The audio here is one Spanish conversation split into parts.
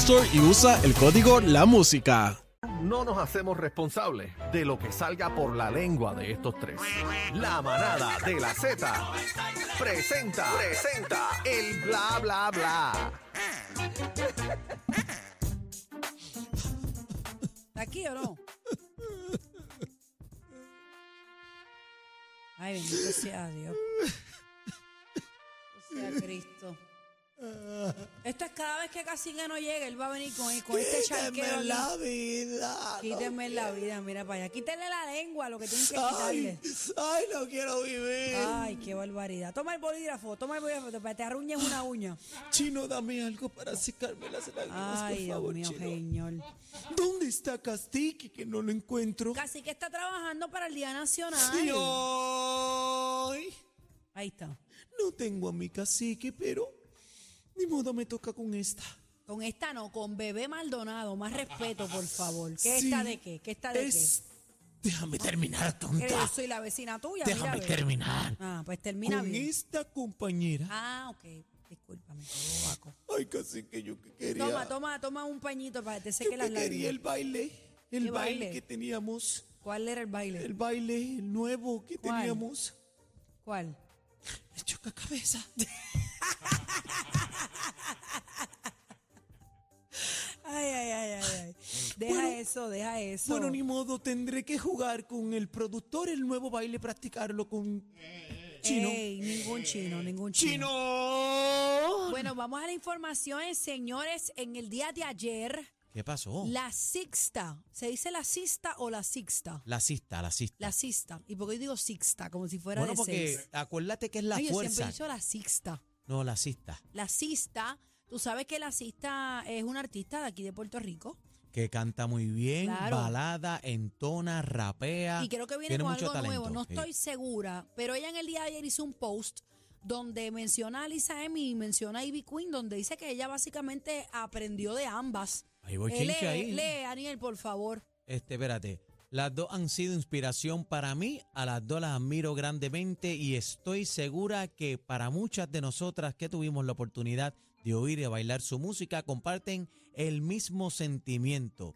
Store y usa el código La Música. No nos hacemos responsables de lo que salga por la lengua de estos tres. La manada de la Z presenta, presenta el bla bla bla. ¿Está aquí o no? Ay, bendito sea Dios. Bendito sea Cristo. Esto es cada vez que Cacique no llega, él va a venir con, con este charqueo. Quíteme aquí. la vida. Quítenme la vida, mira para allá. Quítenle la lengua, lo que tienen que Ay, quitarle. ay, no quiero vivir. Ay, qué barbaridad. Toma el bolígrafo, toma el bolígrafo, para que te arruñes una uña. Chino, dame algo para secarme las lágrimas, Ay, por Dios favor, mío, Chino. señor. ¿Dónde está Castique que no lo encuentro? Cacique está trabajando para el Día Nacional. Y ay, Ahí está. no tengo a mi cacique, pero ni modo me toca con esta. Con esta no, con Bebé Maldonado. Más respeto, por favor. ¿Qué Sí, está de qué? ¿Qué está de es- Déjame terminar, qué? tonta. Yo soy la vecina tuya. mira, Déjame ve. terminar. Ah, pues termina Con bien. esta compañera. Ah, ok. Discúlpame. bobaco. Ay, cacique, yo que quería. Toma, toma, toma un pañito para que te Yo seque que las quería el baile. El ¿Qué baile? baile? que teníamos. ¿Cuál era el baile? El baile el nuevo que ¿Cuál? teníamos. ¿Cuál? El chocacabeza. Ay, ay, ay, ay, ay. Deja Bueno, eso, deja eso. Bueno, ni modo, tendré que jugar con el productor el nuevo baile, practicarlo con Chino. Ey, ningún chino, ningún chino. ¡Chino! Bueno, vamos a la información, señores. En el día de ayer, ¿Qué pasó? la sixta, ¿se dice la sixta o la sixta? La cista, la cista. La sixta. ¿Y por qué yo digo sixta? Como si fuera bueno, de porque seis. acuérdate que es la Ay, yo siempre fuerza. he dicho la sixta. No, la cista. La cista, tú sabes que la cista es una artista de aquí de Puerto Rico. Que canta muy bien, Claro. balada, entona, rapea. Y creo que viene tiene con mucho algo nuevo. No sí. estoy segura, pero ella en el día de ayer hizo un post donde menciona a Lisa Emi y menciona a Ivy Queen, donde dice que ella básicamente aprendió de ambas. Ahí voy, Eh, chinche, lee, ahí. lee, Aniel, por favor. Este, espérate. Las dos han sido inspiración para mí, a las dos las admiro grandemente y estoy segura que para muchas de nosotras que tuvimos la oportunidad de oír y bailar su música comparten el mismo sentimiento.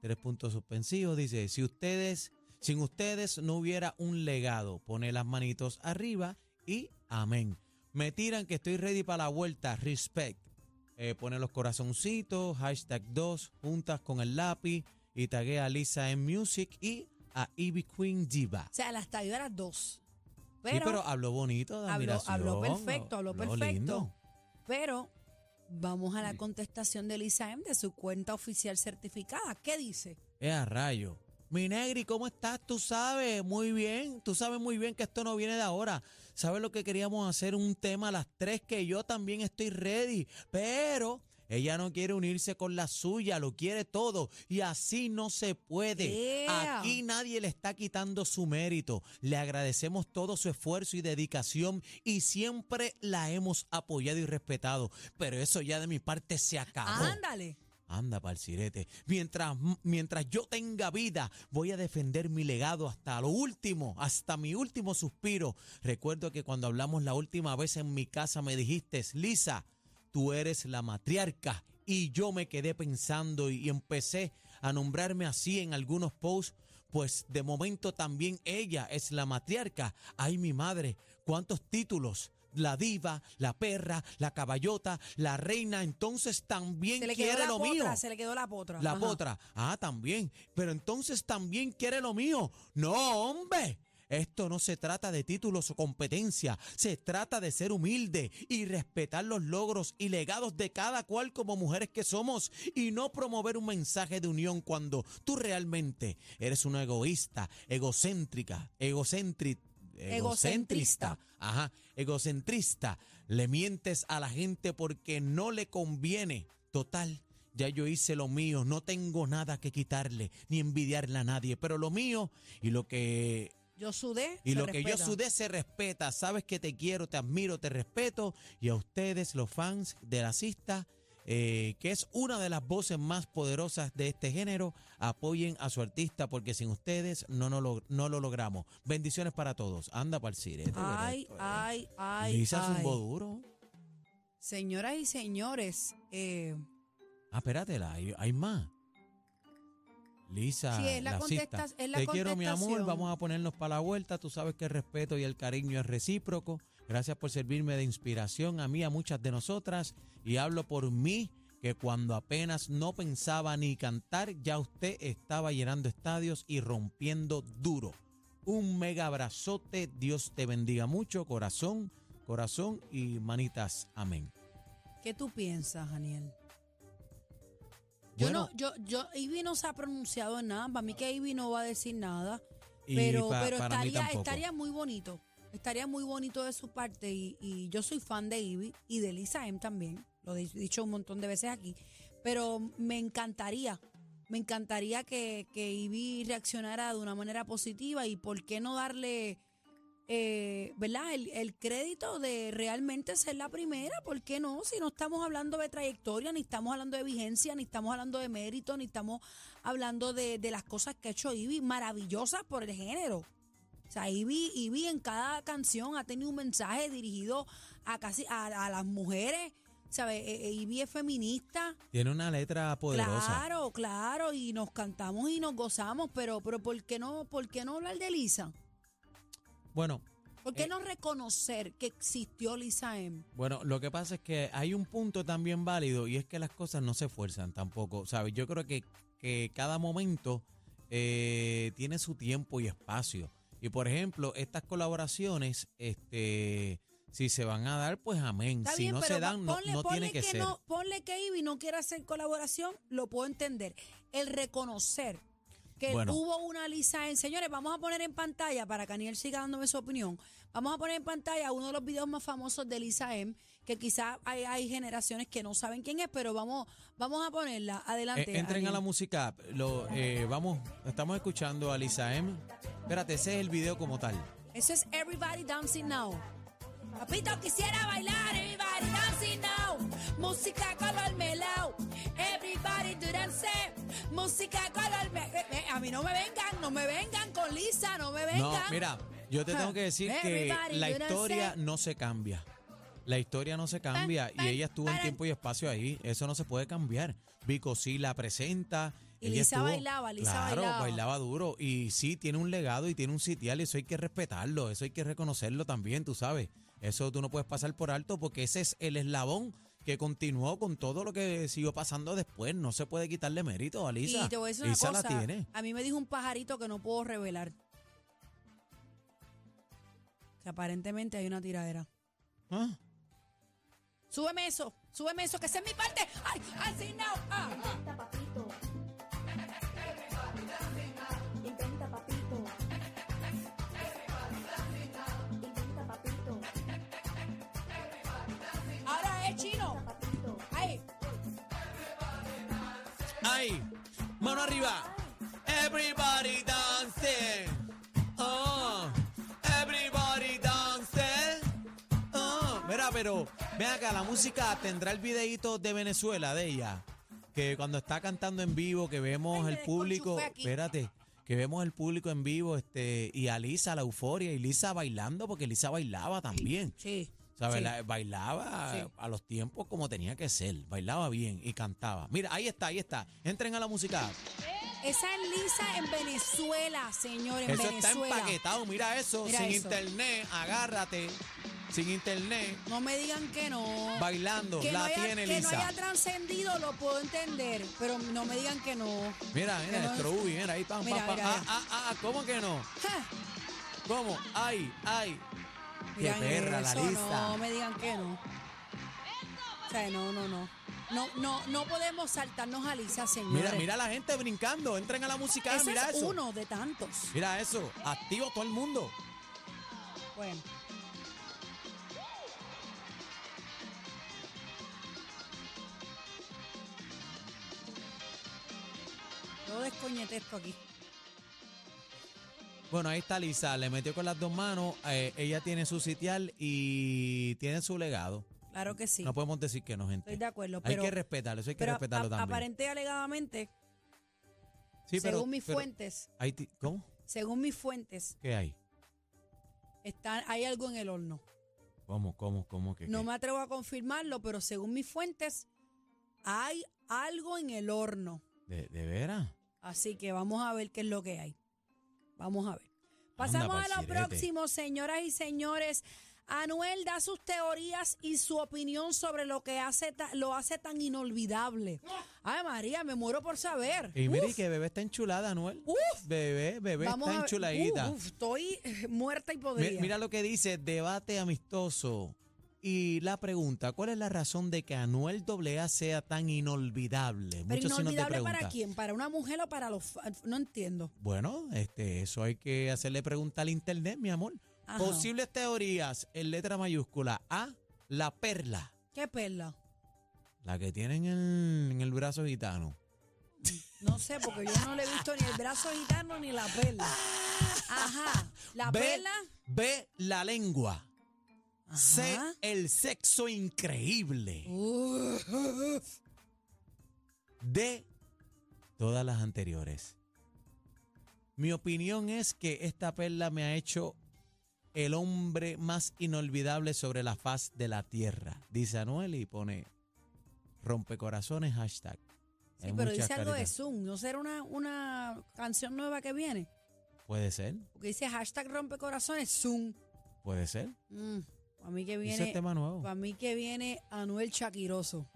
Tres puntos suspensivos, dice, si ustedes, sin ustedes no hubiera un legado, pone las manitos arriba y amén. Me tiran que estoy ready para la vuelta, respect. Eh, pone los corazoncitos, hashtag 2, juntas con el lápiz y taguea a Lisa en Music y a Ivy Queen Diva. O sea, las tagué a las dos. sí, Pero, pero habló bonito de habló, admiración. habló perfecto, habló perfecto. lindo. Pero vamos a la contestación de Lisa M de su cuenta oficial certificada. ¿Qué dice? Es a rayo. Mi negri, ¿cómo estás? Tú sabes muy bien, tú sabes muy bien que esto no viene de ahora. ¿Sabes lo que queríamos hacer? Un tema a las tres que yo también estoy ready. Pero ella no quiere unirse con la suya, lo quiere todo. Y así no se puede. Yeah. Aquí nadie le está quitando su mérito. Le agradecemos todo su esfuerzo y dedicación y siempre la hemos apoyado y respetado. Pero eso ya de mi parte se acabó. Ándale. Anda, parcirete. Mientras, mientras yo tenga vida, voy a defender mi legado hasta lo último, hasta mi último suspiro. Recuerdo que cuando hablamos la última vez en mi casa me dijiste, Lisa, tú eres la matriarca. Y yo me quedé pensando y, y empecé a nombrarme así en algunos posts. Pues de momento también ella es la matriarca. Ay, mi madre, cuántos títulos la diva, la perra, la caballota, la reina, entonces también Se le quedó quiere la lo potra, mío. se le quedó la potra. La Ajá. potra. Ah, también. Pero entonces también quiere lo mío. No, hombre. Esto no se trata de títulos o competencia, se trata de ser humilde y respetar los logros y legados de cada cual como mujeres que somos y no promover un mensaje de unión cuando tú realmente eres una egoísta, egocéntrica, egocéntrica. Egocentrista. Ajá, egocentrista. Le mientes a la gente porque no le conviene. Total, ya yo hice lo mío, no tengo nada que quitarle ni envidiarle a nadie, pero lo mío y lo que Yo sudé. y lo que yo sudé se respeta. Sabes que te quiero, te admiro, te respeto. Y a ustedes, los fans de la cista, eh, que es una de las voces más poderosas de este género, apoyen a su artista porque sin ustedes no, no, lo, no lo logramos. Bendiciones para todos. Anda para el sirete. Ay, ay, ay. Lisa ay. zumbó duro. Señoras y señores, eh, Ah, espérate, hay, hay más. Lisa, Sí, es la es Te quiero, mi amor. Vamos a ponernos para la vuelta. Tú sabes que el respeto y el cariño es recíproco. Gracias por servirme de inspiración a mí, a muchas de nosotras. Y hablo por mí, que cuando apenas no pensaba ni cantar, ya usted estaba llenando estadios y rompiendo duro. Un mega abrazote. Dios te bendiga mucho. Corazón, corazón y manitas. Amén. ¿qué tú piensas, Daniel? Yo Bueno, no, yo, yo, Ivy no se ha pronunciado en nada. Para mí que Ivy no va a decir nada. Pero, pa- pero estaría, estaría muy bonito. Estaría muy bonito de su parte. Y, y yo soy fan de Ivy y de Lisa M también. Lo he dicho un montón de veces aquí. Pero me encantaría, me encantaría que, que Ivy reaccionara de una manera positiva. Y por qué no darle, eh, ¿verdad? El, el crédito de realmente ser la primera. ¿Por qué no? Si no estamos hablando de trayectoria, ni estamos hablando de vigencia, ni estamos hablando de mérito, ni estamos hablando de, de las cosas que ha hecho Ivy, maravillosas por el género. O sea, Ivy, Ivy en cada canción ha tenido un mensaje dirigido a casi a, a las mujeres. ¿Sabes? Eh, eh, Ivy es feminista. Tiene una letra poderosa. Claro, claro, y nos cantamos y nos gozamos, pero, pero ¿por qué no, por qué no hablar de Lisa? Bueno, ¿Por qué Eh. no reconocer que existió Lisa M? Bueno, lo que pasa es que hay un punto también válido y es que las cosas no se fuerzan tampoco, ¿sabes? Yo creo que, que cada momento eh, tiene su tiempo y espacio. Y por ejemplo, estas colaboraciones, este, si se van a dar, pues amén. Está si bien, no se dan, no, ponle, no ponle tiene que, ser. no, ponle que Ivy no quiera hacer colaboración, lo puedo entender. El reconocer que Bueno. hubo una Lisa en. Señores, vamos a poner en pantalla, para que Aniel siga dándome su opinión, vamos a poner en pantalla uno de los videos más famosos de Lisa M, que quizás hay, hay generaciones que no saben quién es, pero vamos, vamos a ponerla. Adelante. Eh, entren a la música. Lo, eh, vamos, estamos escuchando a Lisa M. Espérate, ese es el video como tal. Eso es Everybody Dancing Now. Papito, quisiera bailar. Everybody Dancing Now. Música color melao. Everybody do dance. Música color me- A mí no me vengan, no me vengan con Lisa, no me vengan. No, mira, yo te tengo que decir que Everybody la historia no se cambia. La historia no se cambia y ella estuvo en tiempo y espacio ahí. Eso no se puede cambiar. Vico sí la presenta. Y ella Lisa estuvo- bailaba, Lisa claro, bailaba. duro. Y sí, tiene un legado y tiene un sitial y eso hay que respetarlo. Eso hay que reconocerlo también, tú sabes. Eso tú no puedes pasar por alto porque ese es el eslabón que continuó con todo lo que siguió pasando después. No se puede quitarle mérito a Lisa. Y te voy a decir una Lisa cosa. la tiene. A mí me dijo un pajarito que no puedo revelar. Que aparentemente hay una tiradera. ¿Ah? Súbeme eso, súbeme eso, que esa es mi parte. ¡Ay, así no! Ah, ah. ¡Mano arriba! Everybody dancing. Oh, everybody dancing. Oh, mira, pero ven acá, la música tendrá el videíto de Venezuela de ella. Que cuando está cantando en vivo, que vemos Ay, el público. Espérate. Que vemos el público en vivo, este, y a Lisa, la euforia, y Lisa bailando, porque Lisa bailaba también. Sí. ¿Sabes? sí. La- bailaba Sí. a los tiempos como tenía que ser. Bailaba bien y cantaba. Mira, ahí está, ahí está. Entren a la música. Esa es Lisa en Venezuela, señor, en Eso está Venezuela. empaquetado. Mira eso. Mira sin eso. internet. Agárrate. sin internet, No me digan que no. bailando, que la no haya, tiene que no Lisa. haya trascendido lo puedo entender, pero no me digan que no. Mira, mira, no es- Strobubi, mira ahí, pam, Mira, pam, pam. mira, Ah, mira. ah, ah, ¿cómo que no? Ja, ¿Cómo? Ay, ay. Qué miran perra la eso, Lisa. No me digan que no. O sea, no, no, no. No, no, no podemos saltarnos a Lisa, señores. Mira, mira a la gente brincando, entren a la música, Ese mira es eso. uno de tantos. Mira eso, activo todo el mundo. Bueno. Yo descoñete esto aquí. Bueno, ahí está Lisa, le metió con las dos manos, eh, ella tiene su sitial y tiene su legado. Claro que sí. No podemos decir que no, gente. Estoy de acuerdo. hay Pero, que respetarlo, eso hay que pero respetarlo también. aparente y alegadamente, Sí, pero- según mis pero fuentes, hay ¿Cómo? según mis fuentes, ¿Qué hay? está, hay algo en el horno. ¿Cómo, cómo, cómo? ¿Qué, No qué? me atrevo a confirmarlo, pero según mis fuentes, hay algo en el horno. ¿De, de veras? Así que vamos a ver qué es lo que hay. Vamos a ver. Pasamos a lo próximo, señoras y señores. Anuel da sus teorías y su opinión sobre lo que hace lo hace tan inolvidable. Ay, María, me muero por saber. Y mire que bebé está enchulada, Anuel. uf. Bebé, bebé Vamos está enchuladita. Uf, uf, estoy muerta y podrida. Mira, lo que dice, debate amistoso. Y la pregunta, ¿cuál es la razón de que Anuel AA sea tan inolvidable? Pero Muchos inolvidable para quién, para una mujer o para los no entiendo. Bueno, este, eso hay que hacerle pregunta al internet, mi amor. Ajá. Posibles teorías en letra mayúscula. A, la perla, ¿Qué perla? la que tiene en el, en el brazo gitano. No sé, porque yo no le he visto ni el brazo gitano ni la perla. Ajá. La B, perla. B, la lengua. Ajá. el sexo increíble. Uf. de todas las anteriores. Mi opinión es que esta perla me ha hecho el hombre más inolvidable sobre la faz de la tierra, dice Anuel y pone rompecorazones hashtag. Sí, Hay pero dice algo de. Zoom. ¿No será una, una canción nueva que viene? Puede ser, Porque dice hashtag rompecorazones Zoom. puede ser. Mm, para mí que viene. tema nuevo. Para mí que viene Anuel Chaquiroso.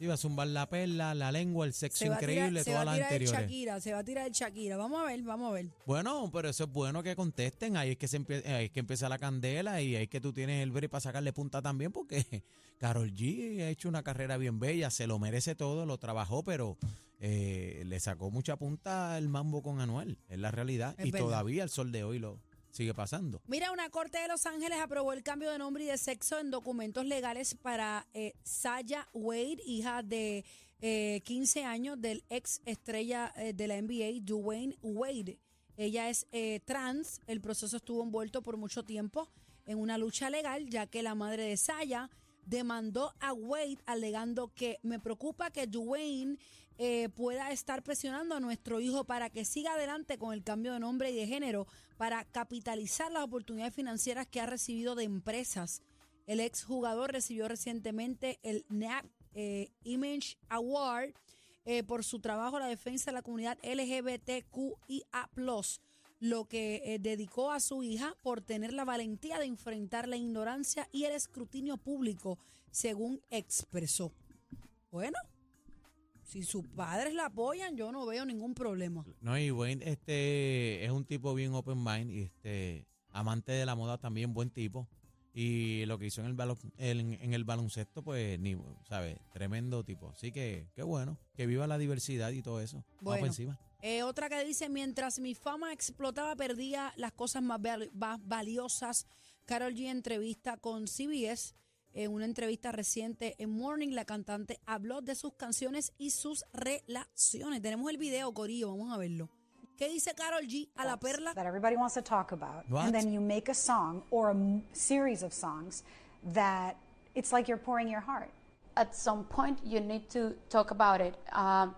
Iba a zumbar la perla, la lengua, el sexo Se va a tirar, increíble, se va todas a las tirar el anteriores. Shakira, se va a tirar el Shakira. Vamos a ver, vamos a ver. Bueno, pero eso es bueno que contesten. Ahí es que se empie- ahí es que empieza la candela y ahí es que tú tienes el break para sacarle punta también porque Carol G ha hecho una carrera bien bella, se lo merece todo, lo trabajó, pero eh, le sacó mucha punta el mambo con Anuel, es la realidad. Es y verdad. todavía el sol de hoy lo sigue pasando. Mira, una corte de Los Ángeles aprobó el cambio de nombre y de sexo en documentos legales para eh, Saya Wade, hija de eh, 15 años del ex estrella eh, de la NBA, Dwayne Wade. Ella es eh, trans. El proceso estuvo envuelto por mucho tiempo en una lucha legal, ya que la madre de Saya demandó a Wade alegando que me preocupa que Dwayne eh, pueda estar presionando a nuestro hijo para que siga adelante con el cambio de nombre y de género para capitalizar las oportunidades financieras que ha recibido de empresas. El exjugador recibió recientemente el NAP eh, Image Award eh, por su trabajo a la defensa de la comunidad LGBTQIA+, lo que eh, dedicó a su hija por tener la valentía de enfrentar la ignorancia y el escrutinio público, según expresó. Bueno, si sus padres la apoyan, yo no veo ningún problema. No, y Wayne este, es un tipo bien open mind y este, amante de la moda también, buen tipo. Y lo que hizo en el, balon- en, en el baloncesto, pues, ni, ¿sabes? Tremendo tipo. Así que, qué bueno, que viva la diversidad y todo eso. Vamos Bueno. por encima. Eh, otra que dice, mientras mi fama explotaba, perdía las cosas más, val- más valiosas. Carol G entrevista con CBS. En una entrevista reciente en Morning, la cantante habló de sus canciones y sus relaciones. Tenemos el video, Corillo, vamos a verlo. ¿Qué dice Carol G a la perla? that everybody wants to talk about, What? and then you make a song or a m- series of songs that it's like you're pouring your heart. at some point you need to talk about it. Um,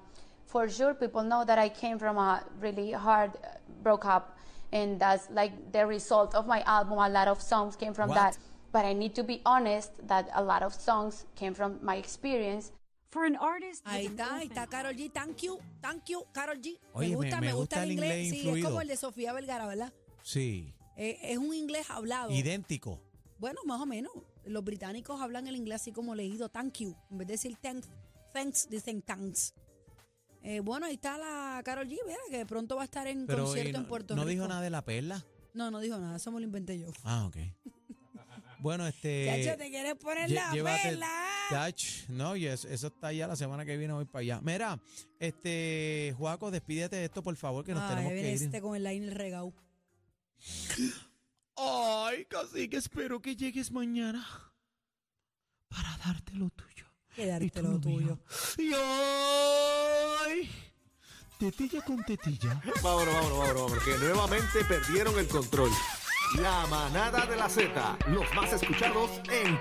for sure, people know that I came from a really hard uh, broke up, and that's like the result of my album. A lot of songs came from What? that. But I need to be honest that a lot of songs came from my experience. For an artist, Ahí está, ahí está Carol G. Thank you, thank you, Carol G. Oye, me gusta, me me, gusta, gusta el inglés. inglés Sí, es como el de Sofía Vergara, ¿verdad? Sí, Eh, es un inglés hablado. idéntico. Bueno, más o menos. Los británicos hablan el inglés así como leído, thank you. En vez de decir thanks, thanks dicen thanks. Eh, bueno, ahí está la Carol G, vea, que pronto va a estar en Pero concierto no, en Puerto no Rico. dijo nada de la perla. No, no dijo nada, eso me lo inventé yo. Ah, ok. Bueno, este. Chacho, ¿te quieres poner lle- la llévate- vela? Tach, no, y eso, eso está ya la semana que viene voy para allá. Mira, este, Juaco, despídete de esto, por favor, que nos Ay, tenemos que ir. este con el line regao. Ay, cacique, espero que llegues mañana para darte lo tuyo. Quedarte lo tuyo. Y ay, tetilla con tetilla. Vámonos, vámonos, vámonos, vámonos, que nuevamente perdieron el control. La manada de la Z, los más escuchados en